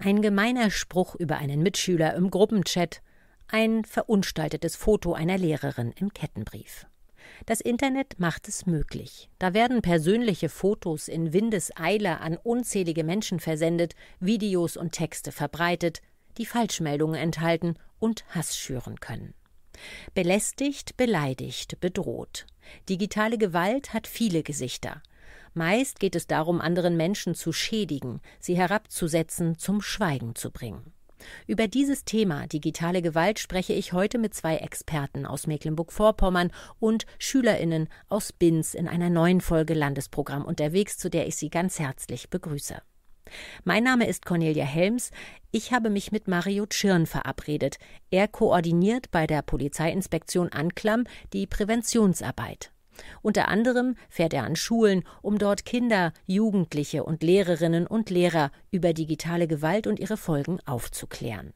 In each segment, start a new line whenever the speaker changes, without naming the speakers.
Ein gemeiner Spruch über einen Mitschüler im Gruppenchat, ein verunstaltetes Foto einer Lehrerin im Kettenbrief. Das Internet macht es möglich. Da werden persönliche Fotos in Windeseile an unzählige Menschen versendet, Videos und Texte verbreitet, die Falschmeldungen enthalten und Hass schüren können. Belästigt, beleidigt, bedroht. Digitale Gewalt hat viele Gesichter. Meist geht es darum, anderen Menschen zu schädigen, sie herabzusetzen, zum Schweigen zu bringen. Über dieses Thema digitale Gewalt spreche ich heute mit zwei Experten aus Mecklenburg-Vorpommern und Schülerinnen aus Binz in einer neuen Folge Landesprogramm unterwegs, zu der ich Sie ganz herzlich begrüße. Mein Name ist Cornelia Helms. Ich habe mich mit Mario Tschirn verabredet. Er koordiniert bei der Polizeiinspektion Anklam die Präventionsarbeit. Unter anderem fährt er an Schulen, um dort Kinder, Jugendliche und Lehrerinnen und Lehrer über digitale Gewalt und ihre Folgen aufzuklären.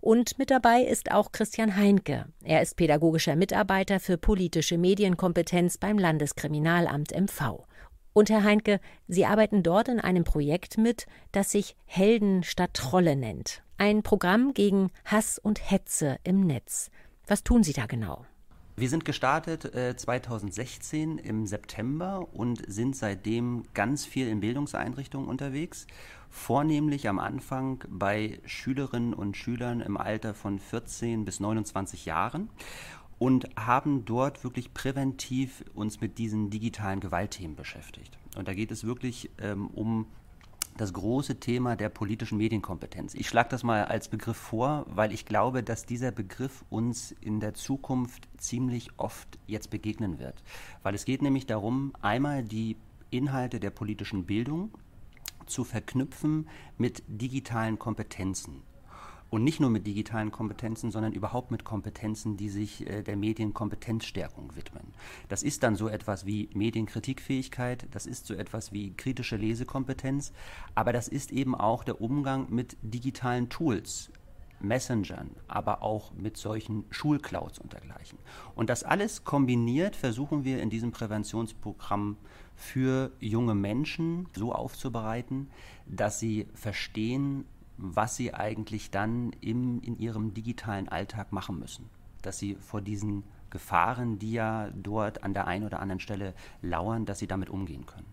Und mit dabei ist auch Christian Heinke. Er ist pädagogischer Mitarbeiter für politische Medienkompetenz beim Landeskriminalamt MV. Und Herr Heinke, Sie arbeiten dort in einem Projekt mit, das sich Helden statt Trolle nennt. Ein Programm gegen Hass und Hetze im Netz. Was tun Sie da genau?
Wir sind gestartet äh, 2016 im September und sind seitdem ganz viel in Bildungseinrichtungen unterwegs. Vornehmlich am Anfang bei Schülerinnen und Schülern im Alter von 14 bis 29 Jahren und haben dort wirklich präventiv uns mit diesen digitalen Gewaltthemen beschäftigt. Und da geht es wirklich ähm, um das große Thema der politischen Medienkompetenz. Ich schlage das mal als Begriff vor, weil ich glaube, dass dieser Begriff uns in der Zukunft ziemlich oft jetzt begegnen wird. Weil es geht nämlich darum, einmal die Inhalte der politischen Bildung zu verknüpfen mit digitalen Kompetenzen. Und nicht nur mit digitalen Kompetenzen, sondern überhaupt mit Kompetenzen, die sich äh, der Medienkompetenzstärkung widmen. Das ist dann so etwas wie Medienkritikfähigkeit, das ist so etwas wie kritische Lesekompetenz, aber das ist eben auch der Umgang mit digitalen Tools, Messengern, aber auch mit solchen Schulclouds und dergleichen. Und das alles kombiniert versuchen wir in diesem Präventionsprogramm für junge Menschen so aufzubereiten, dass sie verstehen, was sie eigentlich dann im, in ihrem digitalen Alltag machen müssen. Dass sie vor diesen Gefahren, die ja dort an der einen oder anderen Stelle lauern, dass sie damit umgehen können.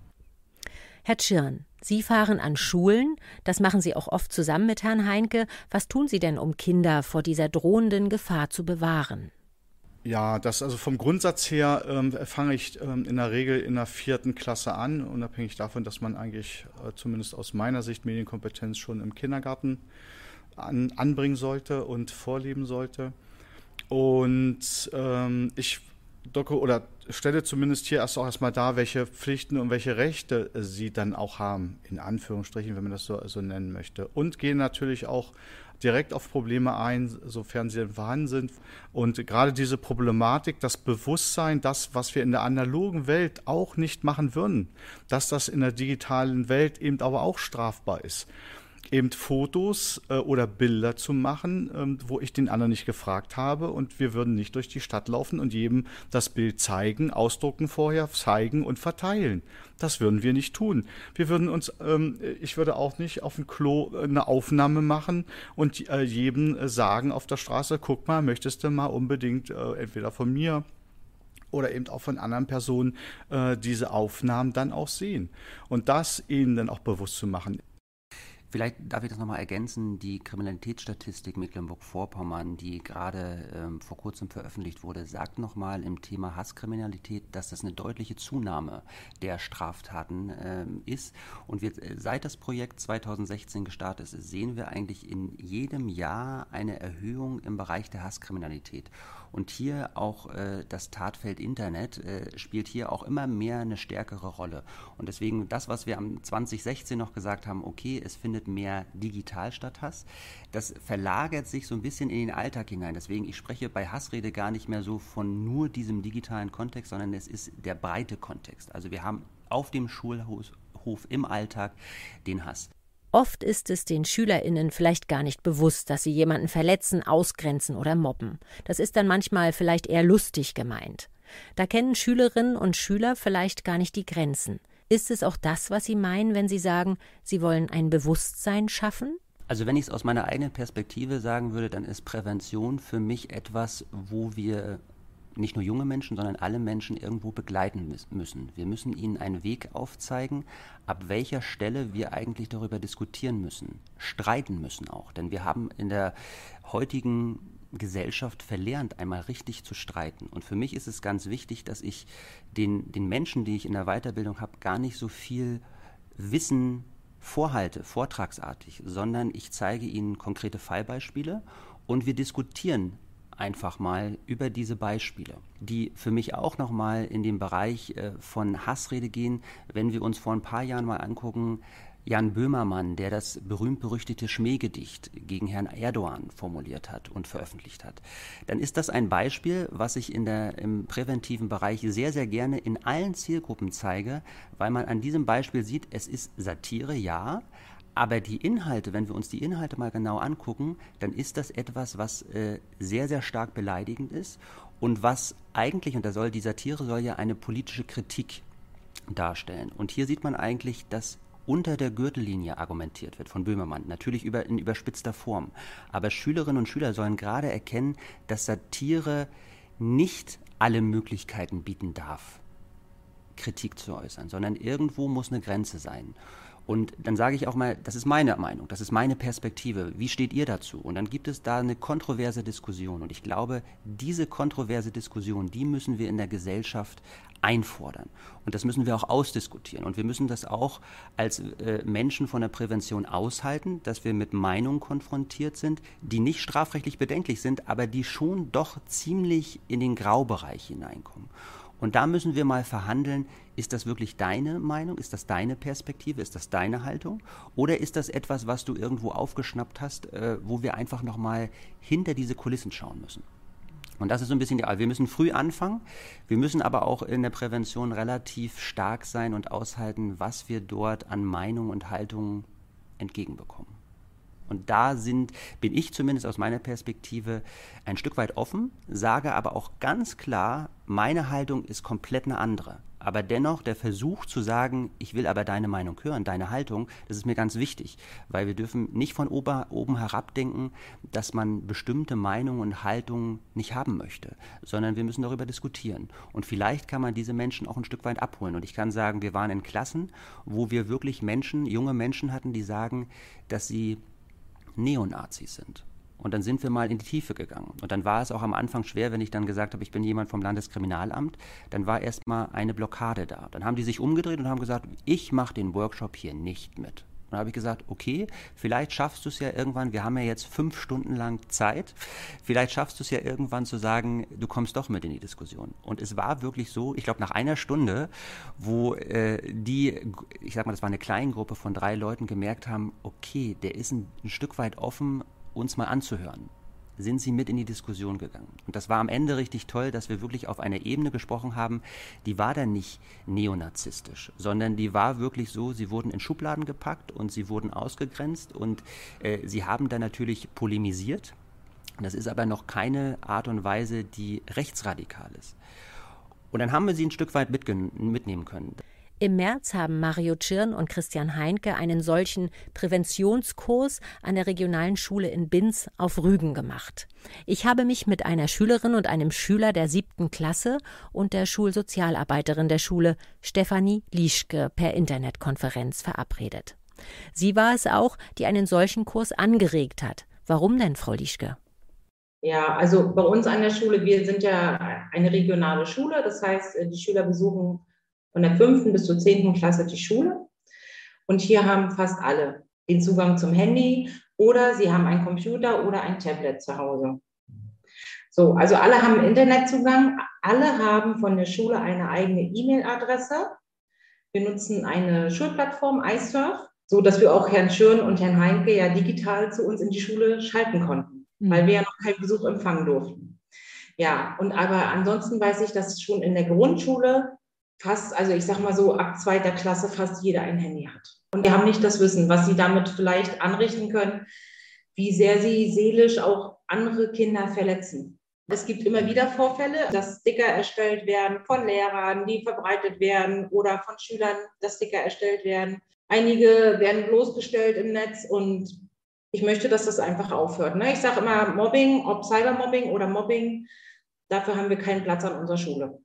Herr Tschirn, Sie fahren an Schulen, das machen Sie auch oft zusammen mit Herrn Heinke. Was tun Sie denn, um Kinder vor dieser drohenden Gefahr zu bewahren?
Ja, das also vom Grundsatz her ähm, fange ich ähm, in der Regel in der vierten Klasse an, unabhängig davon, dass man eigentlich äh, zumindest aus meiner Sicht Medienkompetenz schon im Kindergarten an, anbringen sollte und vorleben sollte. Und ähm, ich doku oder stelle zumindest hier erst auch erstmal dar, welche Pflichten und welche Rechte sie dann auch haben, in Anführungsstrichen, wenn man das so, so nennen möchte. Und gehe natürlich auch direkt auf Probleme ein, sofern sie vorhanden sind. Und gerade diese Problematik, das Bewusstsein, das, was wir in der analogen Welt auch nicht machen würden, dass das in der digitalen Welt eben aber auch strafbar ist eben Fotos äh, oder Bilder zu machen, ähm, wo ich den anderen nicht gefragt habe und wir würden nicht durch die Stadt laufen und jedem das Bild zeigen, ausdrucken vorher, zeigen und verteilen. Das würden wir nicht tun. Wir würden uns, ähm, ich würde auch nicht auf dem Klo äh, eine Aufnahme machen und äh, jedem äh, sagen auf der Straße, guck mal, möchtest du mal unbedingt äh, entweder von mir oder eben auch von anderen Personen diese Aufnahmen dann auch sehen. Und das ihnen dann auch bewusst zu machen.
Vielleicht darf ich das nochmal ergänzen. Die Kriminalitätsstatistik Mecklenburg-Vorpommern, die gerade ähm, vor kurzem veröffentlicht wurde, sagt nochmal im Thema Hasskriminalität, dass das eine deutliche Zunahme der Straftaten ähm, ist. Und wir, äh, seit das Projekt 2016 gestartet ist, sehen wir eigentlich in jedem Jahr eine Erhöhung im Bereich der Hasskriminalität. Und hier auch äh, das Tatfeld Internet äh, spielt hier auch immer mehr eine stärkere Rolle. Und deswegen das, was wir am 2016 noch gesagt haben, okay, es findet mehr digital statt Hass, das verlagert sich so ein bisschen in den Alltag hinein. Deswegen, ich spreche bei Hassrede gar nicht mehr so von nur diesem digitalen Kontext, sondern es ist der breite Kontext. Also wir haben auf dem Schulhof im Alltag den Hass.
Oft ist es den Schülerinnen vielleicht gar nicht bewusst, dass sie jemanden verletzen, ausgrenzen oder mobben. Das ist dann manchmal vielleicht eher lustig gemeint. Da kennen Schülerinnen und Schüler vielleicht gar nicht die Grenzen. Ist es auch das, was Sie meinen, wenn Sie sagen, Sie wollen ein Bewusstsein schaffen?
Also wenn ich es aus meiner eigenen Perspektive sagen würde, dann ist Prävention für mich etwas, wo wir nicht nur junge Menschen, sondern alle Menschen irgendwo begleiten müssen. Wir müssen ihnen einen Weg aufzeigen, ab welcher Stelle wir eigentlich darüber diskutieren müssen, streiten müssen auch. Denn wir haben in der heutigen Gesellschaft verlernt, einmal richtig zu streiten. Und für mich ist es ganz wichtig, dass ich den, den Menschen, die ich in der Weiterbildung habe, gar nicht so viel Wissen vorhalte, vortragsartig, sondern ich zeige ihnen konkrete Fallbeispiele und wir diskutieren einfach mal über diese Beispiele, die für mich auch nochmal in den Bereich äh, von Hassrede gehen, wenn wir uns vor ein paar Jahren mal angucken, Jan Böhmermann, der das berühmt-berüchtigte Schmähgedicht gegen Herrn Erdogan formuliert hat und veröffentlicht hat, dann ist das ein Beispiel, was ich in der, im präventiven Bereich sehr, sehr gerne in allen Zielgruppen zeige, weil man an diesem Beispiel sieht, es ist Satire, ja, aber die Inhalte, wenn wir uns die Inhalte mal genau angucken, dann ist das etwas, was äh, sehr, sehr stark beleidigend ist und was eigentlich, und da soll die Satire soll ja eine politische Kritik darstellen. Und hier sieht man eigentlich, dass unter der Gürtellinie argumentiert wird von Böhmermann, natürlich über, in überspitzter Form. Aber Schülerinnen und Schüler sollen gerade erkennen, dass Satire nicht alle Möglichkeiten bieten darf, Kritik zu äußern, sondern irgendwo muss eine Grenze sein. Und dann sage ich auch mal, das ist meine Meinung, das ist meine Perspektive. Wie steht ihr dazu? Und dann gibt es da eine kontroverse Diskussion. Und ich glaube, diese kontroverse Diskussion, die müssen wir in der Gesellschaft einfordern. Und das müssen wir auch ausdiskutieren. Und wir müssen das auch als äh, Menschen von der Prävention aushalten, dass wir mit Meinungen konfrontiert sind, die nicht strafrechtlich bedenklich sind, aber die schon doch ziemlich in den Graubereich hineinkommen. Und da müssen wir mal verhandeln, ist das wirklich deine Meinung, ist das deine Perspektive, ist das deine Haltung? Oder ist das etwas, was du irgendwo aufgeschnappt hast, äh, wo wir einfach nochmal hinter diese Kulissen schauen müssen? Und das ist so ein bisschen die Wir müssen früh anfangen. Wir müssen aber auch in der Prävention relativ stark sein und aushalten, was wir dort an Meinung und Haltung entgegenbekommen. Und da sind, bin ich zumindest aus meiner Perspektive ein Stück weit offen, sage aber auch ganz klar, meine Haltung ist komplett eine andere. Aber dennoch der Versuch zu sagen, ich will aber deine Meinung hören, deine Haltung, das ist mir ganz wichtig, weil wir dürfen nicht von oben herab denken, dass man bestimmte Meinungen und Haltungen nicht haben möchte, sondern wir müssen darüber diskutieren. Und vielleicht kann man diese Menschen auch ein Stück weit abholen. Und ich kann sagen, wir waren in Klassen, wo wir wirklich Menschen, junge Menschen hatten, die sagen, dass sie Neonazis sind. Und dann sind wir mal in die Tiefe gegangen. Und dann war es auch am Anfang schwer, wenn ich dann gesagt habe, ich bin jemand vom Landeskriminalamt. Dann war erstmal eine Blockade da. Dann haben die sich umgedreht und haben gesagt, ich mache den Workshop hier nicht mit. Und dann habe ich gesagt, okay, vielleicht schaffst du es ja irgendwann, wir haben ja jetzt fünf Stunden lang Zeit, vielleicht schaffst du es ja irgendwann zu sagen, du kommst doch mit in die Diskussion. Und es war wirklich so, ich glaube nach einer Stunde, wo äh, die, ich sag mal, das war eine kleine Gruppe von drei Leuten, gemerkt haben, okay, der ist ein, ein Stück weit offen, uns mal anzuhören sind sie mit in die Diskussion gegangen. Und das war am Ende richtig toll, dass wir wirklich auf einer Ebene gesprochen haben, die war dann nicht neonazistisch, sondern die war wirklich so, sie wurden in Schubladen gepackt und sie wurden ausgegrenzt und äh, sie haben dann natürlich polemisiert. Das ist aber noch keine Art und Weise, die rechtsradikal ist. Und dann haben wir sie ein Stück weit mitnehmen können.
Im März haben Mario Tschirn und Christian Heinke einen solchen Präventionskurs an der regionalen Schule in Binz auf Rügen gemacht. Ich habe mich mit einer Schülerin und einem Schüler der siebten Klasse und der Schulsozialarbeiterin der Schule, Stefanie Lieschke, per Internetkonferenz verabredet. Sie war es auch, die einen solchen Kurs angeregt hat. Warum denn, Frau Lieschke?
Ja, also bei uns an der Schule, wir sind ja eine regionale Schule, das heißt, die Schüler besuchen von der fünften bis zur zehnten Klasse die Schule. Und hier haben fast alle den Zugang zum Handy oder sie haben einen Computer oder ein Tablet zu Hause. So, also alle haben Internetzugang, alle haben von der Schule eine eigene E-Mail-Adresse. Wir nutzen eine Schulplattform iSurf, so dass wir auch Herrn Schirn und Herrn Heinke ja digital zu uns in die Schule schalten konnten, mhm. weil wir ja noch keinen Besuch empfangen durften. Ja, und aber ansonsten weiß ich, dass schon in der Grundschule fast, also ich sag mal so, ab zweiter Klasse fast jeder ein Handy hat. Und wir haben nicht das Wissen, was sie damit vielleicht anrichten können, wie sehr sie seelisch auch andere Kinder verletzen. Es gibt immer wieder Vorfälle, dass Sticker erstellt werden von Lehrern, die verbreitet werden oder von Schülern, dass Sticker erstellt werden. Einige werden bloßgestellt im Netz und ich möchte, dass das einfach aufhört. Ne? Ich sage immer Mobbing, ob Cybermobbing oder Mobbing, dafür haben wir keinen Platz an unserer Schule.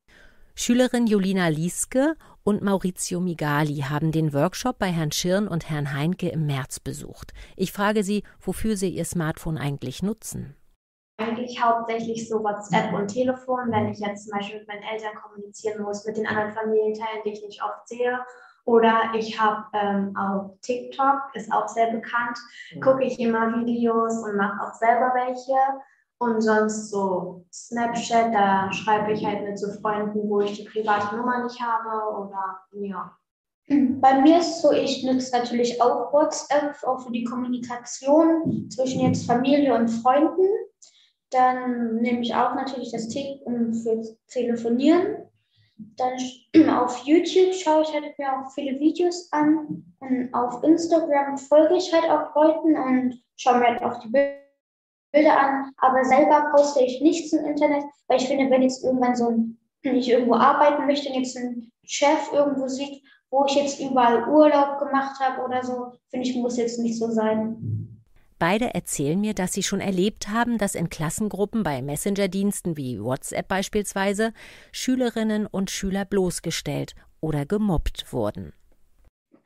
Schülerin Julina Lieske und Maurizio Migali haben den Workshop bei Herrn Schirn und Herrn Heinke im März besucht. Ich frage sie, wofür sie ihr Smartphone eigentlich nutzen.
Eigentlich hauptsächlich so WhatsApp und Telefon, wenn ich jetzt zum Beispiel mit meinen Eltern kommunizieren muss, mit den anderen Familienteilen, die ich nicht oft sehe oder ich habe ähm, auf TikTok, ist auch sehr bekannt, gucke ich immer Videos und mache auch selber welche. Und sonst so Snapchat, da schreibe ich halt mit so Freunden, wo ich die private Nummer nicht habe oder ja. Bei mir ist so, ich nutze natürlich auch WhatsApp, auch für die Kommunikation zwischen jetzt Familie und Freunden. Dann nehme ich auch natürlich das Telefon für Telefonieren. Dann auf YouTube schaue ich halt mir auch viele Videos an und auf Instagram folge ich halt auch Leuten und schaue mir halt auch die Bilder an. Aber selber poste ich nichts im Internet, weil ich finde, wenn jetzt irgendwann so ein, ich irgendwo arbeiten möchte und jetzt ein Chef irgendwo sieht, wo ich jetzt überall Urlaub gemacht habe oder so, finde ich, muss jetzt nicht so sein.
Beide erzählen mir, dass sie schon erlebt haben, dass in Klassengruppen bei Messenger-Diensten wie WhatsApp beispielsweise Schülerinnen und Schüler bloßgestellt oder gemobbt wurden.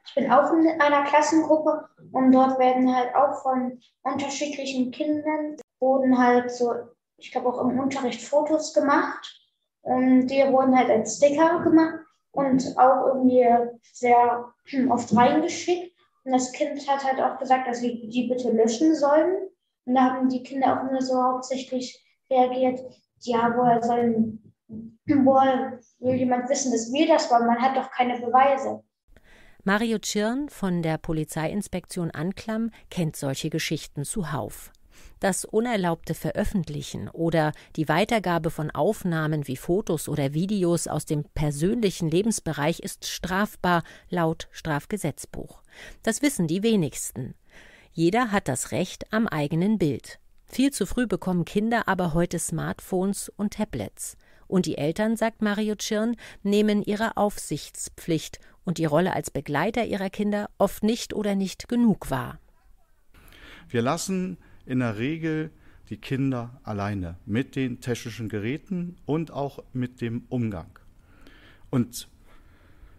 Ich bin auch in einer Klassengruppe und dort werden halt auch von unterschiedlichen Kindern wurden halt so, ich glaube auch im Unterricht Fotos gemacht und die wurden halt als Sticker gemacht und auch irgendwie sehr oft reingeschickt. Und das Kind hat halt auch gesagt, dass wir die bitte löschen sollen. Und da haben die Kinder auch nur so hauptsächlich reagiert, ja, woher sollen, woher will jemand wissen, dass wir das waren? Man hat doch keine Beweise.
Mario Tschirn von der Polizeiinspektion Anklam kennt solche Geschichten zuhauf. Das unerlaubte Veröffentlichen oder die Weitergabe von Aufnahmen wie Fotos oder Videos aus dem persönlichen Lebensbereich ist strafbar laut Strafgesetzbuch. Das wissen die wenigsten. Jeder hat das Recht am eigenen Bild. Viel zu früh bekommen Kinder aber heute Smartphones und Tablets. Und die Eltern, sagt Mario Tschirn, nehmen ihre Aufsichtspflicht und die Rolle als Begleiter ihrer Kinder oft nicht oder nicht genug wahr.
Wir lassen in der Regel die Kinder alleine mit den technischen Geräten und auch mit dem Umgang. Und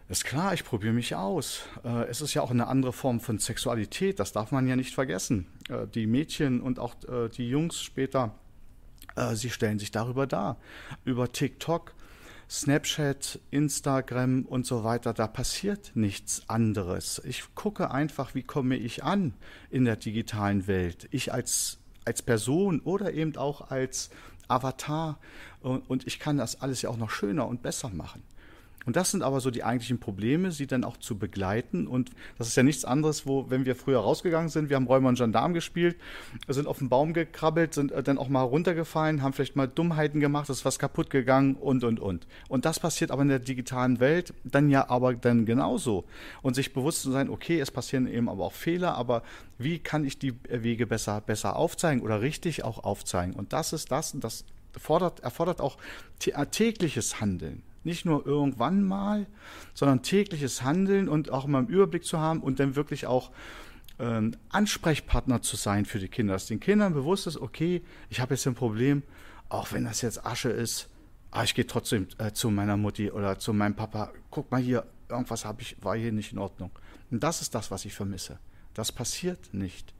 ist klar, ich probiere mich aus. Äh, es ist ja auch eine andere Form von Sexualität, das darf man ja nicht vergessen. Äh, die Mädchen und auch äh, die Jungs später, sie stellen sich darüber dar. Über TikTok, Snapchat, Instagram und so weiter, da passiert nichts anderes. Ich gucke einfach, wie komme ich an in der digitalen Welt. Ich als, als Person oder eben auch als Avatar. Und ich kann das alles ja auch noch schöner und besser machen. Und das sind aber so die eigentlichen Probleme, sie dann auch zu begleiten. Und das ist ja nichts anderes, wo, wenn wir früher rausgegangen sind, wir haben Räumer und Gendarm gespielt, sind auf den Baum gekrabbelt, sind äh, dann auch mal runtergefallen, haben vielleicht mal Dummheiten gemacht, ist was kaputt gegangen und, und, und. Und das passiert aber in der digitalen Welt dann ja aber dann genauso. Und sich bewusst zu sein, okay, es passieren eben aber auch Fehler, aber wie kann ich die Wege besser, besser aufzeigen oder richtig auch aufzeigen? Und das ist das, und das fordert, erfordert auch tägliches Handeln. Nicht nur irgendwann mal, sondern tägliches Handeln und auch mal im Überblick zu haben und dann wirklich auch ähm, Ansprechpartner zu sein für die Kinder. Dass den Kindern bewusst ist, okay, ich habe jetzt ein Problem, auch wenn das jetzt Asche ist, aber ich gehe trotzdem äh, zu meiner Mutti oder zu meinem Papa. Guck mal hier, irgendwas habe ich, war hier nicht in Ordnung. Und das ist das, was ich vermisse. Das passiert nicht.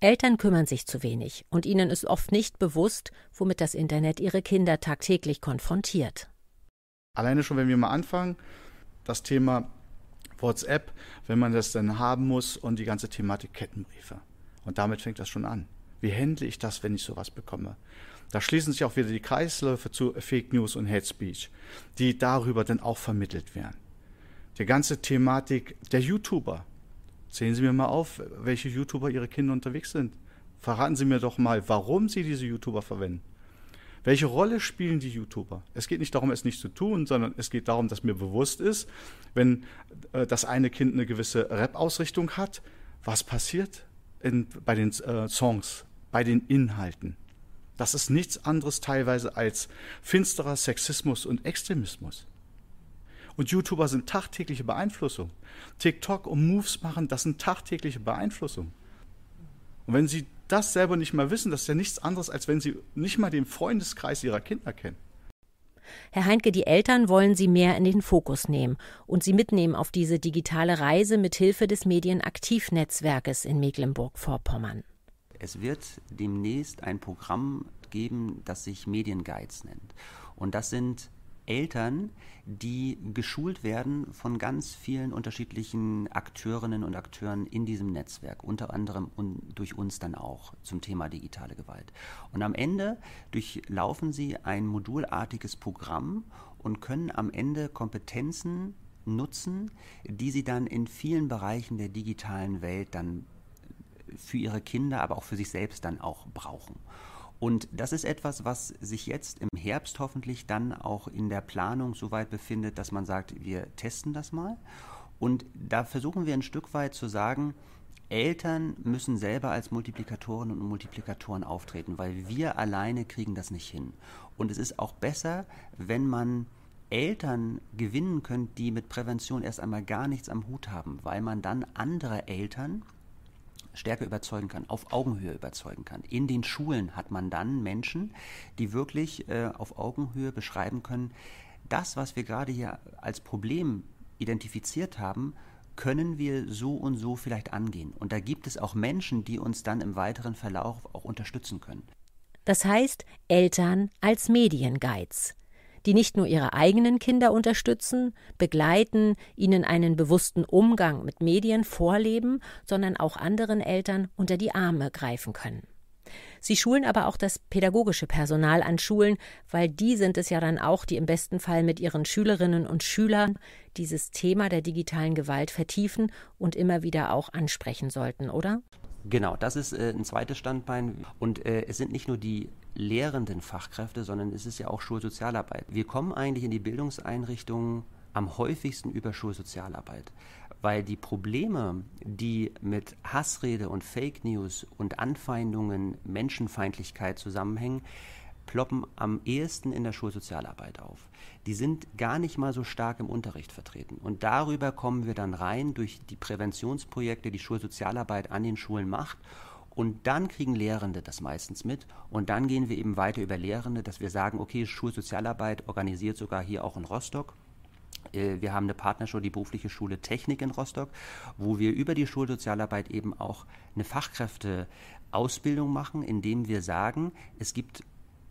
Eltern kümmern sich zu wenig und ihnen ist oft nicht bewusst, womit das Internet ihre Kinder tagtäglich konfrontiert.
Alleine schon, wenn wir mal anfangen, das Thema WhatsApp, wenn man das dann haben muss und die ganze Thematik Kettenbriefe. Und damit fängt das schon an. Wie handle ich das, wenn ich sowas bekomme? Da schließen sich auch wieder die Kreisläufe zu Fake News und Hate Speech, die darüber dann auch vermittelt werden. Die ganze Thematik der YouTuber. Zählen Sie mir mal auf, welche YouTuber Ihre Kinder unterwegs sind. Verraten Sie mir doch mal, warum Sie diese YouTuber verwenden. Welche Rolle spielen die YouTuber? Es geht nicht darum, es nicht zu tun, sondern es geht darum, dass mir bewusst ist, wenn äh, das eine Kind eine gewisse Rap-Ausrichtung hat, was passiert in, bei den äh, Songs, bei den Inhalten. Das ist nichts anderes teilweise als finsterer Sexismus und Extremismus. Und YouTuber sind tagtägliche Beeinflussung. TikTok und Moves machen, das sind tagtägliche Beeinflussung. Und wenn sie das selber nicht mehr wissen, das ist ja nichts anderes, als wenn sie nicht mal den Freundeskreis ihrer Kinder kennen.
Herr Heinke, die Eltern wollen Sie mehr in den Fokus nehmen und Sie mitnehmen auf diese digitale Reise mit Hilfe des Medienaktivnetzwerkes in Mecklenburg-Vorpommern.
Es wird demnächst ein Programm geben, das sich Medienguides nennt. Und das sind Eltern, die geschult werden von ganz vielen unterschiedlichen Akteurinnen und Akteuren in diesem Netzwerk, unter anderem durch uns dann auch zum Thema digitale Gewalt. Und am Ende durchlaufen sie ein modulartiges Programm und können am Ende Kompetenzen nutzen, die sie dann in vielen Bereichen der digitalen Welt dann für ihre Kinder, aber auch für sich selbst dann auch brauchen. Und das ist etwas, was sich jetzt im Herbst hoffentlich dann auch in der Planung so weit befindet, dass man sagt, wir testen das mal. Und da versuchen wir ein Stück weit zu sagen, Eltern müssen selber als Multiplikatoren und Multiplikatoren auftreten, weil wir alleine kriegen das nicht hin. Und es ist auch besser, wenn man Eltern gewinnen könnt, die mit Prävention erst einmal gar nichts am Hut haben, weil man dann andere Eltern stärker überzeugen kann, auf Augenhöhe überzeugen kann. In den Schulen hat man dann Menschen, die wirklich äh, auf Augenhöhe beschreiben können, das, was wir gerade hier als Problem identifiziert haben, können wir so und so vielleicht angehen. Und da gibt es auch Menschen, die uns dann im weiteren Verlauf auch unterstützen können.
Das heißt, Eltern als Medienguides die nicht nur ihre eigenen Kinder unterstützen, begleiten, ihnen einen bewussten Umgang mit Medien vorleben, sondern auch anderen Eltern unter die Arme greifen können. Sie schulen aber auch das pädagogische Personal an Schulen, weil die sind es ja dann auch, die im besten Fall mit ihren Schülerinnen und Schülern dieses Thema der digitalen Gewalt vertiefen und immer wieder auch ansprechen sollten, oder?
Genau, das ist äh, ein zweites Standbein. Und äh, es sind nicht nur die lehrenden Fachkräfte, sondern es ist ja auch Schulsozialarbeit. Wir kommen eigentlich in die Bildungseinrichtungen am häufigsten über Schulsozialarbeit, weil die Probleme, die mit Hassrede und Fake News und Anfeindungen, Menschenfeindlichkeit zusammenhängen, ploppen am ehesten in der Schulsozialarbeit auf. Die sind gar nicht mal so stark im Unterricht vertreten. Und darüber kommen wir dann rein durch die Präventionsprojekte, die Schulsozialarbeit an den Schulen macht. Und dann kriegen Lehrende das meistens mit. Und dann gehen wir eben weiter über Lehrende, dass wir sagen, okay, Schulsozialarbeit organisiert sogar hier auch in Rostock. Äh, wir haben eine Partnerschule, die berufliche Schule Technik in Rostock, wo wir über die Schulsozialarbeit eben auch eine Fachkräfteausbildung machen, indem wir sagen, es gibt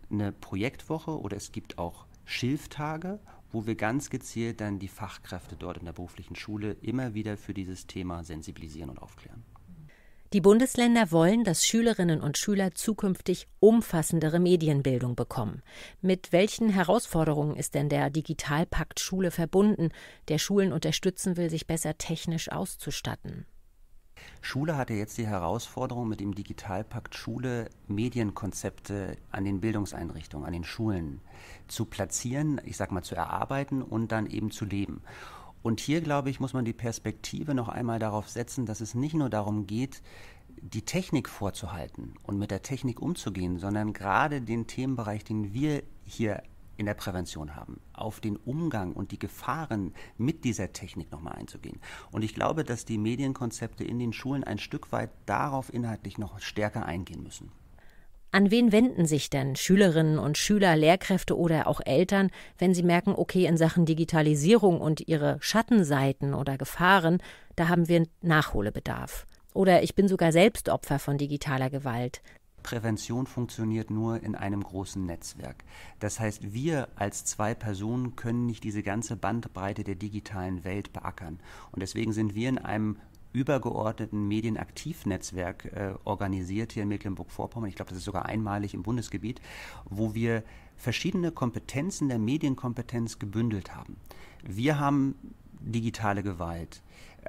eine Projektwoche oder es gibt auch Schilftage, wo wir ganz gezielt dann die Fachkräfte dort in der beruflichen Schule immer wieder für dieses Thema sensibilisieren und aufklären.
Die Bundesländer wollen, dass Schülerinnen und Schüler zukünftig umfassendere Medienbildung bekommen. Mit welchen Herausforderungen ist denn der Digitalpakt Schule verbunden, der Schulen unterstützen will, sich besser technisch auszustatten?
Schule hatte jetzt die Herausforderung, mit dem Digitalpakt Schule Medienkonzepte an den Bildungseinrichtungen, an den Schulen zu platzieren, ich sag mal zu erarbeiten und dann eben zu leben. Und hier, glaube ich, muss man die Perspektive noch einmal darauf setzen, dass es nicht nur darum geht, die Technik vorzuhalten und mit der Technik umzugehen, sondern gerade den Themenbereich, den wir hier in der Prävention haben, auf den Umgang und die Gefahren mit dieser Technik nochmal einzugehen. Und ich glaube, dass die Medienkonzepte in den Schulen ein Stück weit darauf inhaltlich noch stärker eingehen müssen.
An wen wenden sich denn Schülerinnen und Schüler, Lehrkräfte oder auch Eltern, wenn sie merken, okay, in Sachen Digitalisierung und ihre Schattenseiten oder Gefahren, da haben wir Nachholbedarf? Oder ich bin sogar selbst Opfer von digitaler Gewalt.
Prävention funktioniert nur in einem großen Netzwerk. Das heißt, wir als zwei Personen können nicht diese ganze Bandbreite der digitalen Welt beackern. Und deswegen sind wir in einem übergeordneten Medienaktivnetzwerk äh, organisiert hier in Mecklenburg-Vorpommern. Ich glaube, das ist sogar einmalig im Bundesgebiet, wo wir verschiedene Kompetenzen der Medienkompetenz gebündelt haben. Wir haben digitale Gewalt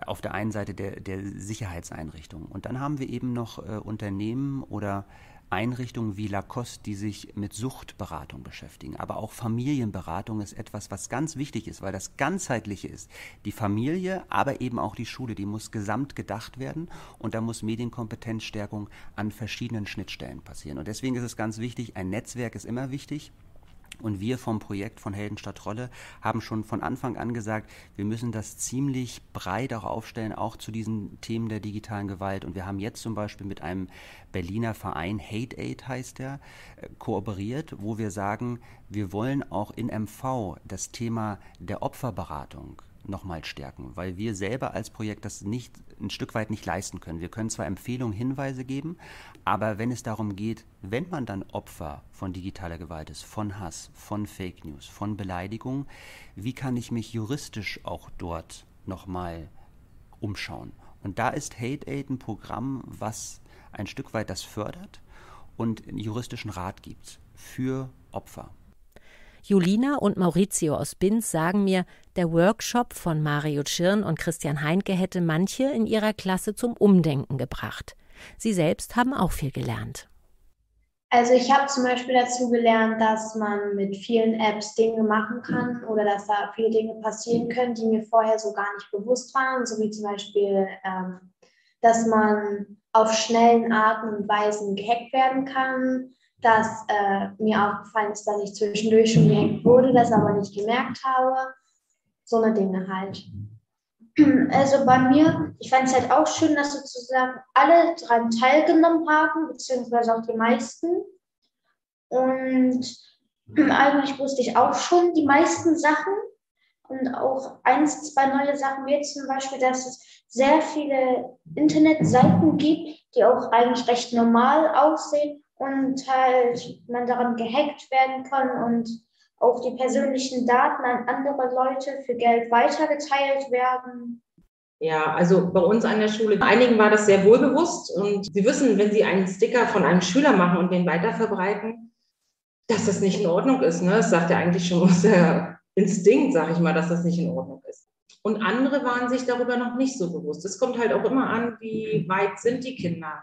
auf der einen Seite der, der Sicherheitseinrichtungen. Und dann haben wir eben noch äh, Unternehmen oder Einrichtungen wie Lacoste, die sich mit Suchtberatung beschäftigen. Aber auch Familienberatung ist etwas, was ganz wichtig ist, weil das ganzheitliche ist. Die Familie, aber eben auch die Schule, die muss gesamt gedacht werden und da muss Medienkompetenzstärkung an verschiedenen Schnittstellen passieren. Und deswegen ist es ganz wichtig, ein Netzwerk ist immer wichtig. Und wir vom Projekt von Helden statt Rolle haben schon von Anfang an gesagt, wir müssen das ziemlich breit auch aufstellen, auch zu diesen Themen der digitalen Gewalt. Und wir haben jetzt zum Beispiel mit einem Berliner Verein, Hate Aid heißt der, äh, kooperiert, wo wir sagen, wir wollen auch in MV das Thema der Opferberatung nochmal stärken, weil wir selber als Projekt das nicht ein Stück weit nicht leisten können. Wir können zwar Empfehlungen, Hinweise geben, aber wenn es darum geht, wenn man dann Opfer von digitaler Gewalt ist, von Hass, von Fake News, von Beleidigung, wie kann ich mich juristisch auch dort nochmal umschauen? Und da ist Hate Aid ein Programm, was ein Stück weit das fördert und juristischen Rat gibt für Opfer.
Julina und Maurizio aus Binz sagen mir, der Workshop von Mario Tschirn und Christian Heinke hätte manche in ihrer Klasse zum Umdenken gebracht. Sie selbst haben auch viel gelernt.
Also ich habe zum Beispiel dazu gelernt, dass man mit vielen Apps Dinge machen kann oder dass da viele Dinge passieren können, die mir vorher so gar nicht bewusst waren, so wie zum Beispiel, ähm, dass man auf schnellen Arten und Weisen gehackt werden kann, dass äh, mir aufgefallen ist, dass ich zwischendurch schon gehackt wurde, das aber nicht gemerkt habe. So eine Dinge halt. Also bei mir, ich fand es halt auch schön, dass sozusagen alle daran teilgenommen haben, beziehungsweise auch die meisten. Und eigentlich wusste ich auch schon die meisten Sachen. Und auch eins, zwei neue Sachen, wie zum Beispiel, dass es sehr viele Internetseiten gibt, die auch eigentlich recht normal aussehen und halt man daran gehackt werden kann und auch die persönlichen Daten an andere Leute für Geld weitergeteilt werden.
Ja, also bei uns an der Schule, einigen war das sehr wohlbewusst und sie wissen, wenn sie einen Sticker von einem Schüler machen und den weiterverbreiten, dass das nicht in Ordnung ist. Ne? Das sagt ja eigentlich schon der Instinkt, sage ich mal, dass das nicht in Ordnung ist. Und andere waren sich darüber noch nicht so bewusst. Es kommt halt auch immer an, wie weit sind die Kinder.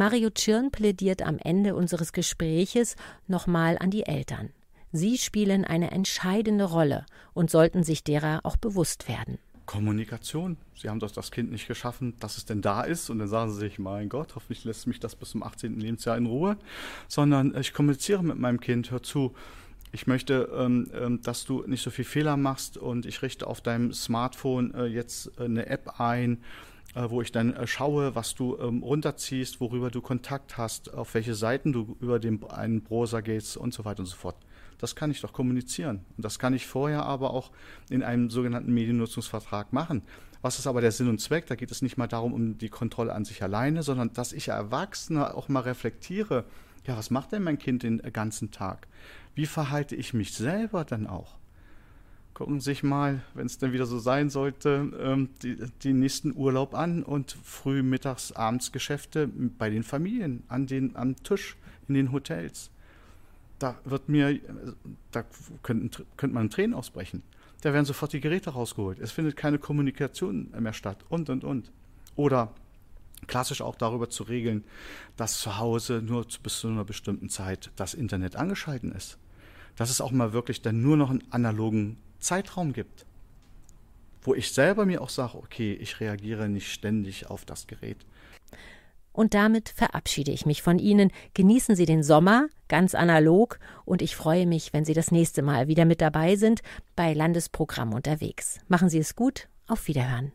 Mario Tschirn plädiert am Ende unseres Gespräches nochmal an die Eltern. Sie spielen eine entscheidende Rolle und sollten sich derer auch bewusst werden.
Kommunikation. Sie haben doch das Kind nicht geschaffen, dass es denn da ist und dann sagen sie sich, mein Gott, hoffentlich lässt mich das bis zum 18. Lebensjahr in Ruhe, sondern ich kommuniziere mit meinem Kind, hör zu, ich möchte, ähm, ähm, dass du nicht so viel Fehler machst und ich richte auf deinem Smartphone äh, jetzt äh, eine App ein, wo ich dann äh, schaue, was du ähm, runterziehst, worüber du Kontakt hast, auf welche Seiten du über den, einen Browser gehst und so weiter und so fort. Das kann ich doch kommunizieren. Und das kann ich vorher aber auch in einem sogenannten Mediennutzungsvertrag machen. Was ist aber der Sinn und Zweck? Da geht es nicht mal darum, um die Kontrolle an sich alleine, sondern dass ich Erwachsene auch mal reflektiere. Ja, was macht denn mein Kind den ganzen Tag? Wie verhalte ich mich selber dann auch? Gucken sich mal, wenn es dann wieder so sein sollte, ähm, die, die nächsten Urlaub an und früh, mittags, abends Geschäfte bei den Familien, an den, am Tisch, in den Hotels. Da wird mir, da könnte, könnte man Tränen ausbrechen. Da werden sofort die Geräte rausgeholt. Es findet keine Kommunikation mehr statt und, und, und. Oder klassisch auch darüber zu regeln, dass zu Hause nur bis zu einer bestimmten Zeit das Internet angeschalten ist. Dass es auch mal wirklich dann nur noch einen analogen Zeitraum gibt, wo ich selber mir auch sage, okay, ich reagiere nicht ständig auf das Gerät.
Und damit verabschiede ich mich von Ihnen. Genießen Sie den Sommer ganz analog und ich freue mich, wenn Sie das nächste Mal wieder mit dabei sind bei Landesprogramm unterwegs. Machen Sie es gut, auf Wiederhören.